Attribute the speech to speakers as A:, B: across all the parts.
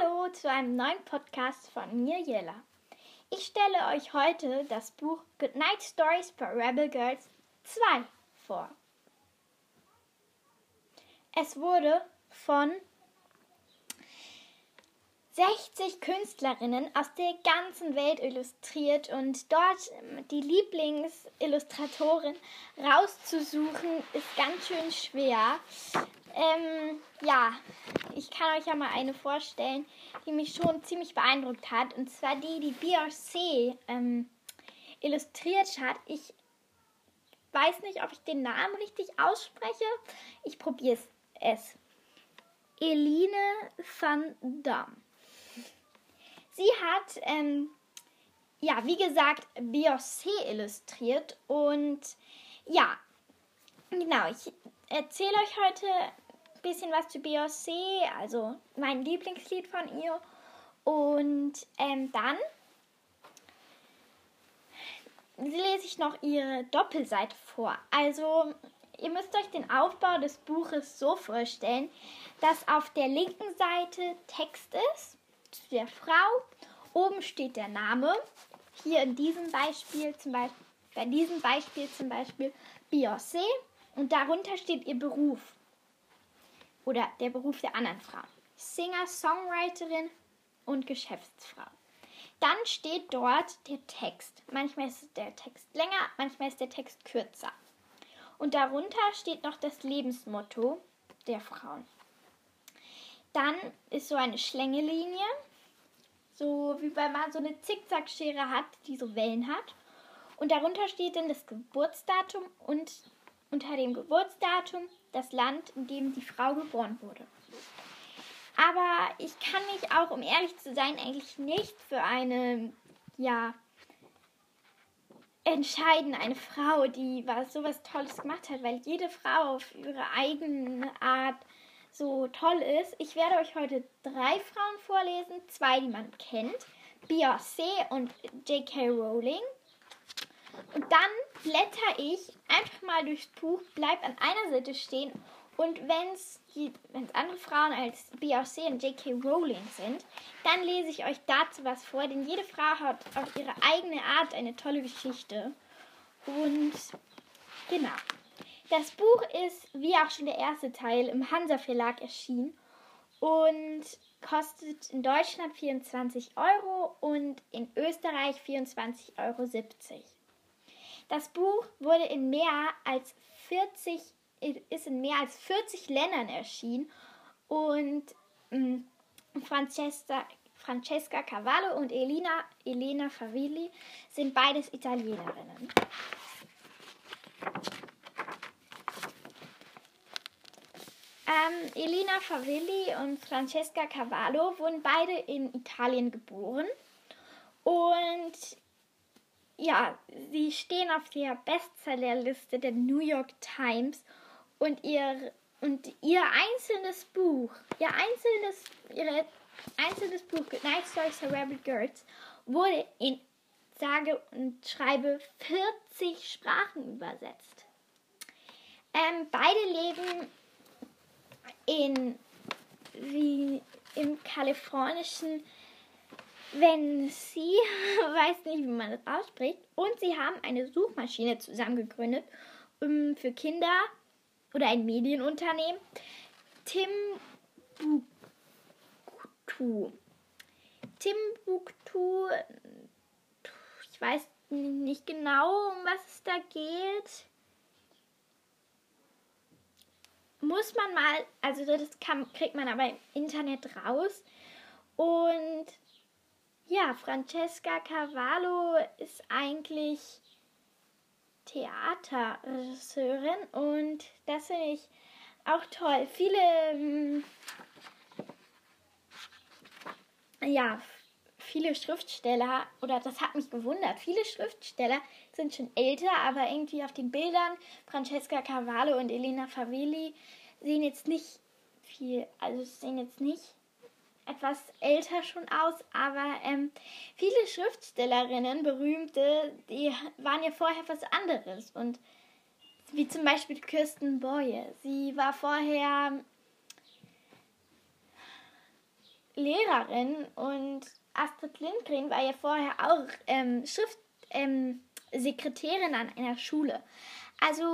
A: Hallo zu einem neuen Podcast von mir, Jella. Ich stelle euch heute das Buch Goodnight Stories for Rebel Girls 2 vor. Es wurde von 60 Künstlerinnen aus der ganzen Welt illustriert und dort die Lieblingsillustratorin rauszusuchen ist ganz schön schwer. Ähm, ja, ich kann euch ja mal eine vorstellen, die mich schon ziemlich beeindruckt hat. Und zwar die, die BRC ähm, illustriert hat. Ich weiß nicht, ob ich den Namen richtig ausspreche. Ich probiere es. Eline van Dam. Sie hat, ähm, ja, wie gesagt, Beyoncé illustriert. Und ja, genau, ich erzähle euch heute ein bisschen was zu Beyoncé, also mein Lieblingslied von ihr. Und ähm, dann lese ich noch ihre Doppelseite vor. Also ihr müsst euch den Aufbau des Buches so vorstellen, dass auf der linken Seite Text ist der Frau. Oben steht der Name. Hier in diesem Beispiel zum Beispiel, bei diesem Beispiel zum Beispiel Beyoncé. Und darunter steht ihr Beruf. Oder der Beruf der anderen Frau. Singer, Songwriterin und Geschäftsfrau. Dann steht dort der Text. Manchmal ist der Text länger, manchmal ist der Text kürzer. Und darunter steht noch das Lebensmotto der Frauen. Dann ist so eine Schlängelinie, so wie wenn man so eine Zickzackschere hat, die so Wellen hat. Und darunter steht dann das Geburtsdatum und unter dem Geburtsdatum das Land, in dem die Frau geboren wurde. Aber ich kann mich auch, um ehrlich zu sein, eigentlich nicht für eine, ja, entscheiden, eine Frau, die was sowas Tolles gemacht hat, weil jede Frau auf ihre eigene Art so toll ist. Ich werde euch heute drei Frauen vorlesen, zwei, die man kennt, Beyoncé und J.K. Rowling. Und dann blätter ich einfach mal durchs Buch, bleib an einer Seite stehen und wenn es andere Frauen als Beyoncé und J.K. Rowling sind, dann lese ich euch dazu was vor, denn jede Frau hat auf ihre eigene Art eine tolle Geschichte. Und genau. Das Buch ist, wie auch schon der erste Teil, im Hansa Verlag erschienen und kostet in Deutschland 24 Euro und in Österreich 24,70 Euro. Das Buch wurde in mehr als 40, ist in mehr als 40 Ländern erschienen und ähm, Francesca, Francesca Cavallo und Elena, Elena Favilli sind beides Italienerinnen. Ähm, Elena Favilli und Francesca Cavallo wurden beide in Italien geboren und ja, sie stehen auf der Bestsellerliste der New York Times und ihr und ihr einzelnes Buch, ihr einzelnes, ihre einzelnes Buch Goodnight Stories for Rebel Girls wurde in sage und schreibe 40 Sprachen übersetzt. Ähm, beide leben in wie im kalifornischen wenn sie, weiß nicht, wie man das ausspricht, und sie haben eine Suchmaschine zusammengegründet um, für Kinder oder ein Medienunternehmen, Timbuktu. Timbuktu, ich weiß nicht genau, um was es da geht. Muss man mal, also das kann, kriegt man aber im Internet raus. Und ja, Francesca Cavallo ist eigentlich Theaterregisseurin und das finde ich auch toll. Viele, ähm, ja, viele Schriftsteller, oder das hat mich gewundert, viele Schriftsteller sind schon älter, aber irgendwie auf den Bildern Francesca Cavallo und Elena Favilli sehen jetzt nicht viel, also sehen jetzt nicht etwas älter schon aus, aber ähm, viele Schriftstellerinnen, berühmte, die waren ja vorher was anderes. Und wie zum Beispiel Kirsten Boye. Sie war vorher Lehrerin und Astrid Lindgren war ja vorher auch ähm, Schriftsekretärin ähm, an einer Schule. Also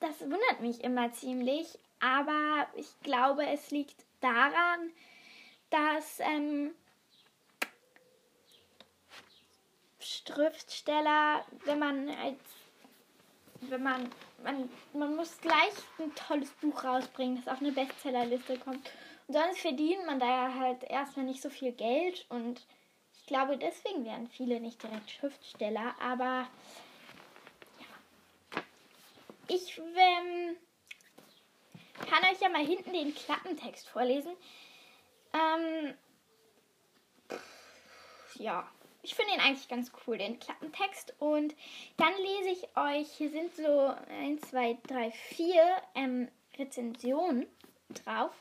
A: das wundert mich immer ziemlich, aber ich glaube, es liegt daran, dass ähm, Schriftsteller, wenn man als wenn man, man, man muss gleich ein tolles Buch rausbringen, das auf eine Bestsellerliste kommt. Und sonst verdient man da ja halt erstmal nicht so viel Geld und glaube, deswegen werden viele nicht direkt Schriftsteller, aber ja. Ich ähm, kann euch ja mal hinten den Klappentext vorlesen. Ähm, ja, ich finde ihn eigentlich ganz cool, den Klappentext. Und dann lese ich euch, hier sind so 1, 2, 3, 4 ähm, Rezensionen drauf.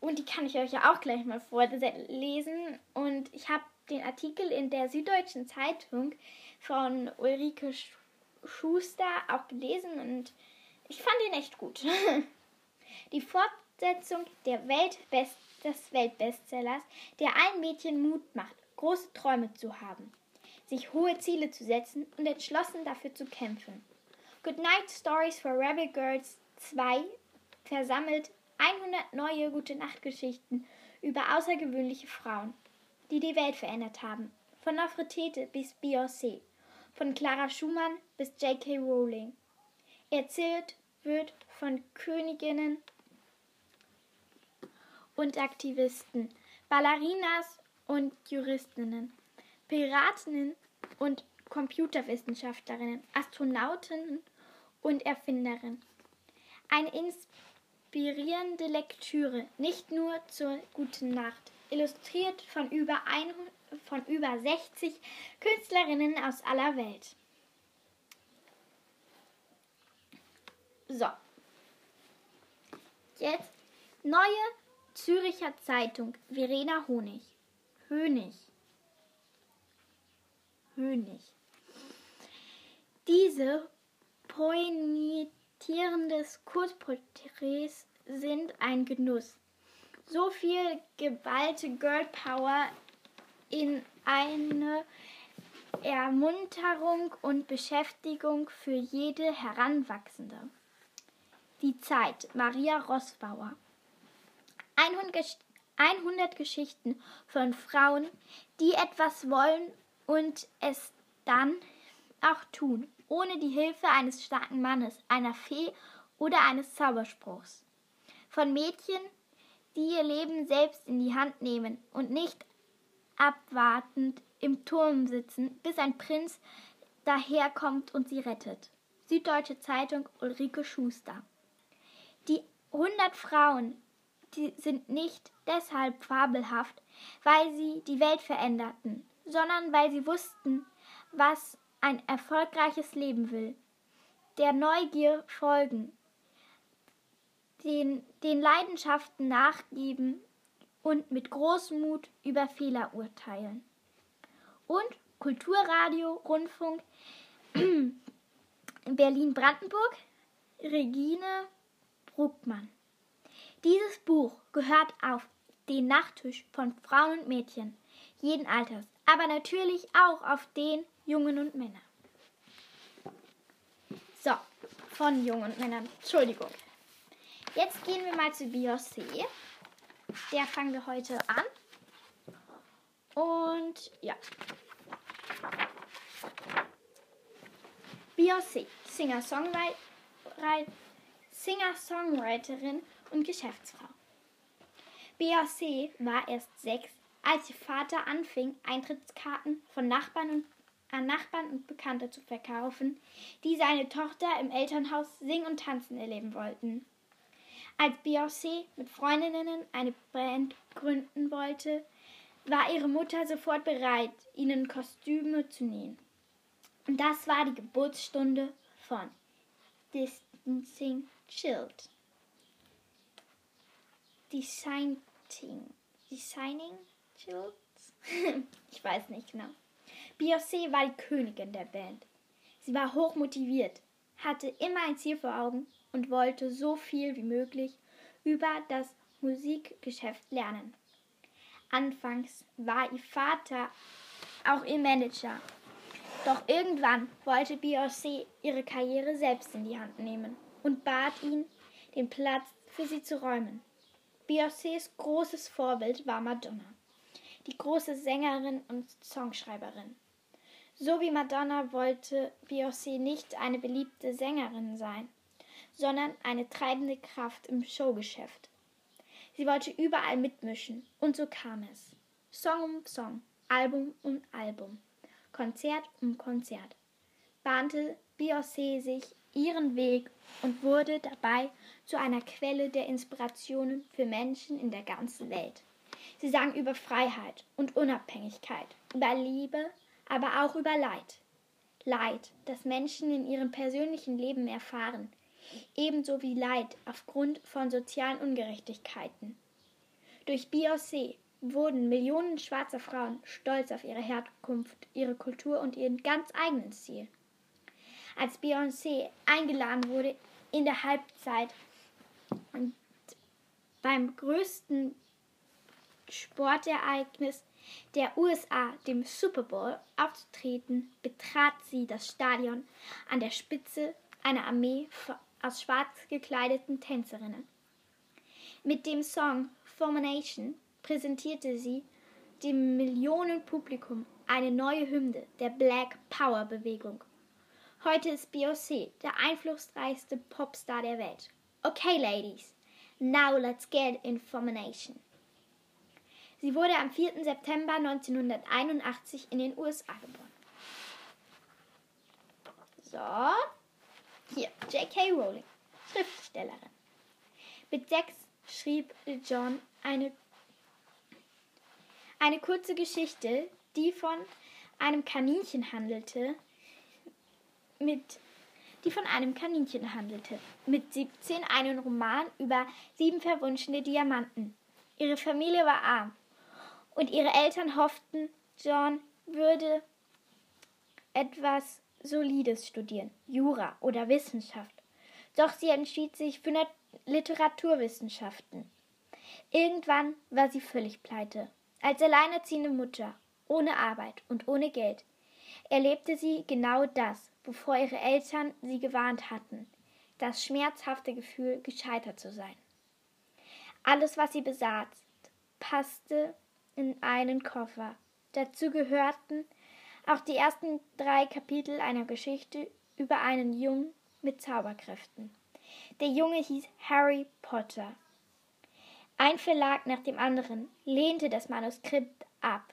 A: Und die kann ich euch ja auch gleich mal vorlesen. Und ich habe den Artikel in der Süddeutschen Zeitung von Ulrike Schuster auch gelesen und ich fand ihn echt gut. Die Fortsetzung der Weltbest des Weltbestsellers, der allen Mädchen Mut macht große Träume zu haben, sich hohe Ziele zu setzen und entschlossen dafür zu kämpfen. Goodnight Stories for Rebel Girls 2 versammelt 100 neue gute Nachtgeschichten über außergewöhnliche Frauen, die die Welt verändert haben, von Nofretete bis Beyoncé, von Clara Schumann bis J.K. Rowling. Erzählt wird von Königinnen und Aktivisten, Ballerinas und Juristinnen, Piratinnen und Computerwissenschaftlerinnen, Astronautinnen und Erfinderinnen. Eine inspirierende Lektüre, nicht nur zur guten Nacht, illustriert von über, 100, von über 60 Künstlerinnen aus aller Welt. So. Jetzt neue Züricher Zeitung, Verena Honig. Hönig. Hönig. Diese pointierenden Kurzporträts sind ein Genuss. So viel geballte Girl Power in eine Ermunterung und Beschäftigung für jede Heranwachsende. Die Zeit, Maria Rossbauer. 100 100 Geschichten von Frauen, die etwas wollen und es dann auch tun, ohne die Hilfe eines starken Mannes, einer Fee oder eines Zauberspruchs. Von Mädchen, die ihr Leben selbst in die Hand nehmen und nicht abwartend im Turm sitzen, bis ein Prinz daherkommt und sie rettet. Süddeutsche Zeitung Ulrike Schuster. Die 100 Frauen, die sind nicht deshalb fabelhaft, weil sie die Welt veränderten, sondern weil sie wussten, was ein erfolgreiches Leben will. Der Neugier folgen, den, den Leidenschaften nachgeben und mit Großmut über Fehler urteilen. Und Kulturradio, Rundfunk Berlin-Brandenburg, Regine Bruckmann. Dieses Buch gehört auf den Nachttisch von Frauen und Mädchen jeden Alters, aber natürlich auch auf den Jungen und Männern. So, von Jungen und Männern. Entschuldigung. Jetzt gehen wir mal zu Beyoncé. Der fangen wir heute an. Und ja. Beyoncé, Singer-Songwriterin Singer und Geschäftsfrau. Beyoncé war erst sechs, als ihr Vater anfing, Eintrittskarten von Nachbarn und, an Nachbarn und Bekannte zu verkaufen, die seine Tochter im Elternhaus singen und tanzen erleben wollten. Als Beyoncé mit Freundinnen eine Band gründen wollte, war ihre Mutter sofort bereit, ihnen Kostüme zu nähen. Und das war die Geburtsstunde von Distancing Child. Designing. Designing Childs? ich weiß nicht genau. Beyoncé war die Königin der Band. Sie war hoch motiviert, hatte immer ein Ziel vor Augen und wollte so viel wie möglich über das Musikgeschäft lernen. Anfangs war ihr Vater auch ihr Manager. Doch irgendwann wollte Beyoncé ihre Karriere selbst in die Hand nehmen und bat ihn, den Platz für sie zu räumen. Beyoncés großes Vorbild war Madonna, die große Sängerin und Songschreiberin. So wie Madonna wollte Beyoncé nicht eine beliebte Sängerin sein, sondern eine treibende Kraft im Showgeschäft. Sie wollte überall mitmischen und so kam es. Song um Song, Album um Album, Konzert um Konzert bahnte Beyoncé sich ihren Weg und wurde dabei zu einer Quelle der Inspirationen für Menschen in der ganzen Welt. Sie sang über Freiheit und Unabhängigkeit, über Liebe, aber auch über Leid. Leid, das Menschen in ihrem persönlichen Leben erfahren, ebenso wie Leid aufgrund von sozialen Ungerechtigkeiten. Durch Beyoncé wurden Millionen schwarzer Frauen stolz auf ihre Herkunft, ihre Kultur und ihren ganz eigenen Stil als Beyoncé eingeladen wurde in der Halbzeit und beim größten Sportereignis der USA, dem Super Bowl, aufzutreten, betrat sie das Stadion an der Spitze einer Armee aus schwarz gekleideten Tänzerinnen. Mit dem Song Formation präsentierte sie dem Millionenpublikum eine neue Hymne der Black Power Bewegung. Heute ist Beyoncé der einflussreichste Popstar der Welt. Okay, Ladies, now let's get information. Sie wurde am 4. September 1981 in den USA geboren. So, hier, J.K. Rowling, Schriftstellerin. Mit sechs schrieb John eine, eine kurze Geschichte, die von einem Kaninchen handelte, mit, die von einem Kaninchen handelte. Mit 17 einen Roman über sieben verwunschene Diamanten. Ihre Familie war arm und ihre Eltern hofften, John würde etwas Solides studieren, Jura oder Wissenschaft. Doch sie entschied sich für Literaturwissenschaften. Irgendwann war sie völlig pleite. Als alleinerziehende Mutter, ohne Arbeit und ohne Geld, erlebte sie genau das, bevor ihre Eltern sie gewarnt hatten, das schmerzhafte Gefühl, gescheitert zu sein. Alles, was sie besaß, passte in einen Koffer. Dazu gehörten auch die ersten drei Kapitel einer Geschichte über einen Jungen mit Zauberkräften. Der Junge hieß Harry Potter. Ein Verlag nach dem anderen lehnte das Manuskript ab.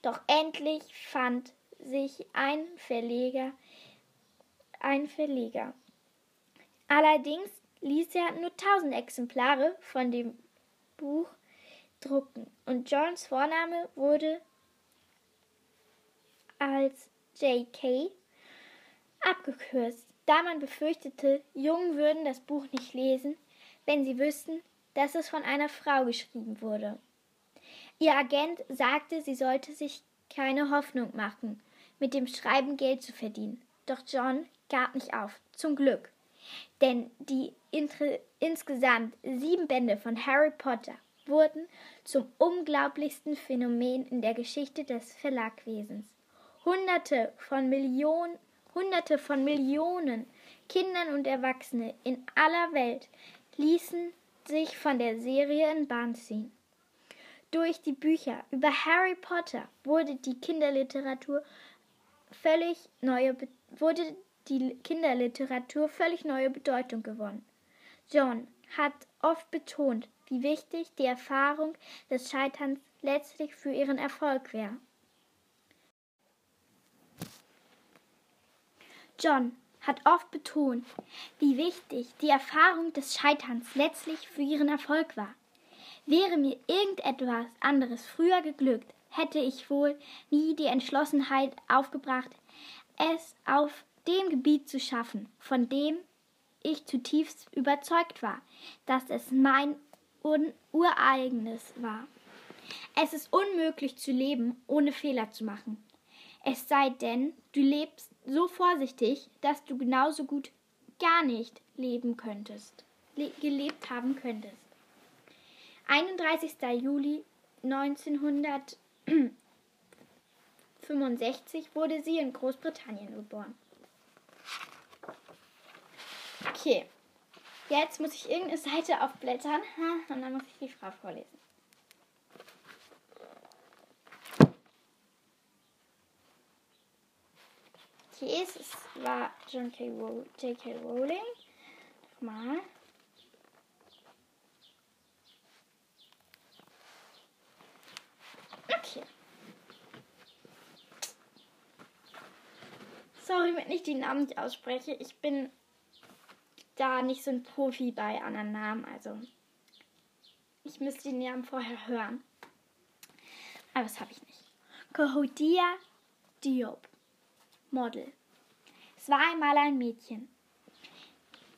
A: Doch endlich fand sich ein Verleger, ein Verleger. Allerdings ließ er nur tausend Exemplare von dem Buch drucken und Johns Vorname wurde als J.K. abgekürzt, da man befürchtete, Jungen würden das Buch nicht lesen, wenn sie wüssten, dass es von einer Frau geschrieben wurde. Ihr Agent sagte, sie sollte sich keine Hoffnung machen, mit dem Schreiben Geld zu verdienen. Doch John gab nicht auf, zum Glück. Denn die insgesamt sieben Bände von Harry Potter wurden zum unglaublichsten Phänomen in der Geschichte des Verlagwesens. Hunderte von Millionen, Hunderte von Millionen Kindern und Erwachsene in aller Welt ließen sich von der Serie in Bahn ziehen. Durch die Bücher über Harry Potter wurde die Kinderliteratur völlig neue, wurde die Kinderliteratur völlig neue Bedeutung gewonnen. John hat oft betont, wie wichtig die Erfahrung des Scheiterns letztlich für ihren Erfolg wäre. John hat oft betont, wie wichtig die Erfahrung des Scheiterns letztlich für ihren Erfolg war. Wäre mir irgendetwas anderes früher geglückt, hätte ich wohl nie die Entschlossenheit aufgebracht, es auf dem Gebiet zu schaffen, von dem ich zutiefst überzeugt war, dass es mein ureigenes war. Es ist unmöglich zu leben, ohne Fehler zu machen. Es sei denn, du lebst so vorsichtig, dass du genauso gut gar nicht leben könntest, le gelebt haben könntest. 31. Juli 1965 wurde sie in Großbritannien geboren. Okay, jetzt muss ich irgendeine Seite aufblättern und dann muss ich die Frau vorlesen. Okay, es war John K. J.K. Rowling. Nochmal. Okay. Sorry, wenn ich die Namen nicht ausspreche. Ich bin da nicht so ein Profi bei anderen Namen. Also, ich müsste die Namen vorher hören. Aber das habe ich nicht. Kohodia Diop. Model. Es war einmal ein Mädchen.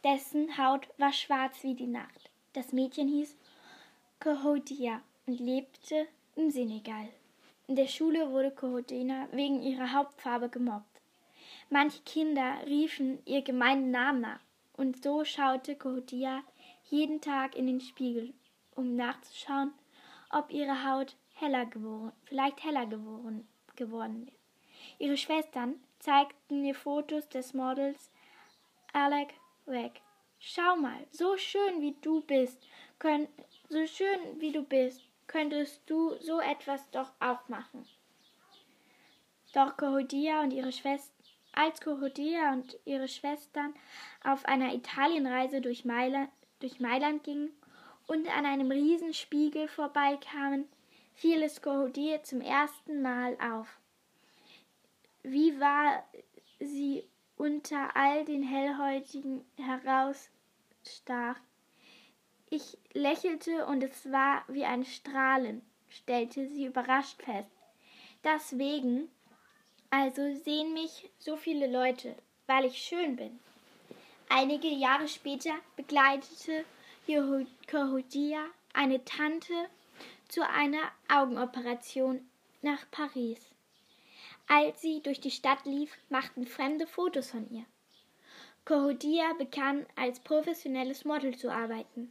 A: Dessen Haut war schwarz wie die Nacht. Das Mädchen hieß Kohodia und lebte im Senegal. In der Schule wurde Kohodina wegen ihrer Hauptfarbe gemobbt. Manche Kinder riefen ihr gemeinen Namen nach, und so schaute Kohodia jeden Tag in den Spiegel, um nachzuschauen, ob ihre Haut heller geworden, vielleicht heller geworden, geworden ist. Ihre Schwestern zeigten ihr Fotos des Models Alec Weg. Schau mal, so schön wie du bist, könnt, so schön wie du bist, könntest du so etwas doch auch machen. Doch Kohodia und ihre Schwester als Kohodia und ihre Schwestern auf einer Italienreise durch Mailand, durch Mailand gingen und an einem Riesenspiegel vorbeikamen, fiel es Kohodia zum ersten Mal auf. Wie war sie unter all den Hellhäutigen herausstach. Ich lächelte und es war wie ein Strahlen, stellte sie überrascht fest. Deswegen also sehen mich so viele Leute, weil ich schön bin. Einige Jahre später begleitete Yehudia eine Tante zu einer Augenoperation nach Paris. Als sie durch die Stadt lief, machten Fremde Fotos von ihr. Kohodia begann als professionelles Model zu arbeiten.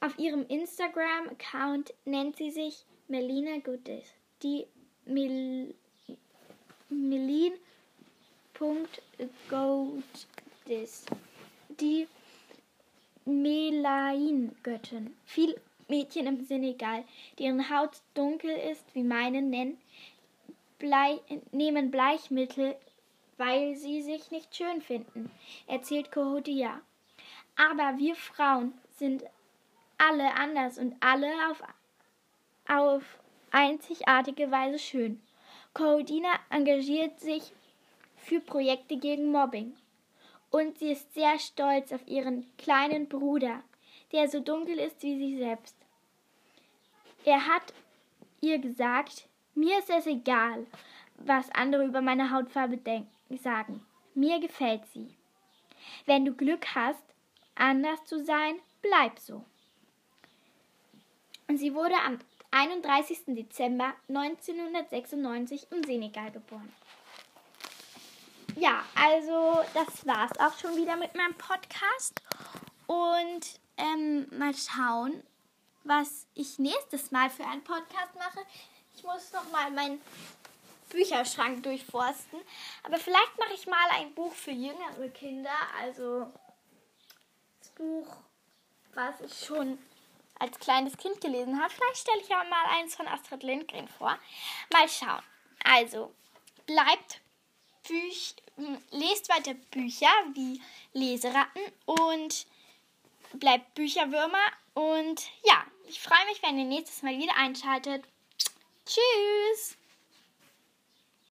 A: Auf ihrem Instagram-Account nennt sie sich Melina Goodis, die Mel Melin.goldis, die Melain-Göttin. Viele Mädchen im Senegal, deren Haut dunkel ist wie meine, nennen Blei nehmen Bleichmittel, weil sie sich nicht schön finden, erzählt Kohodia. Aber wir Frauen sind alle anders und alle auf, auf einzigartige Weise schön. Kohodina engagiert sich für Projekte gegen Mobbing. Und sie ist sehr stolz auf ihren kleinen Bruder, der so dunkel ist wie sie selbst. Er hat ihr gesagt, mir ist es egal, was andere über meine Hautfarbe sagen. Mir gefällt sie. Wenn du Glück hast, anders zu sein, bleib so. Und sie wurde am 31. Dezember 1996 im Senegal geboren. Ja, also das war's auch schon wieder mit meinem Podcast. Und ähm, mal schauen, was ich nächstes Mal für einen Podcast mache. Ich muss noch mal meinen Bücherschrank durchforsten. Aber vielleicht mache ich mal ein Buch für jüngere Kinder. Also das Buch, was ich schon als kleines Kind gelesen habe. Vielleicht stelle ich auch mal eins von Astrid Lindgren vor. Mal schauen. Also, bleibt Büch, lest weiter Bücher wie Leseratten und bleibt Bücherwürmer. Und ja, ich freue mich, wenn ihr nächstes Mal wieder einschaltet. Tschüss!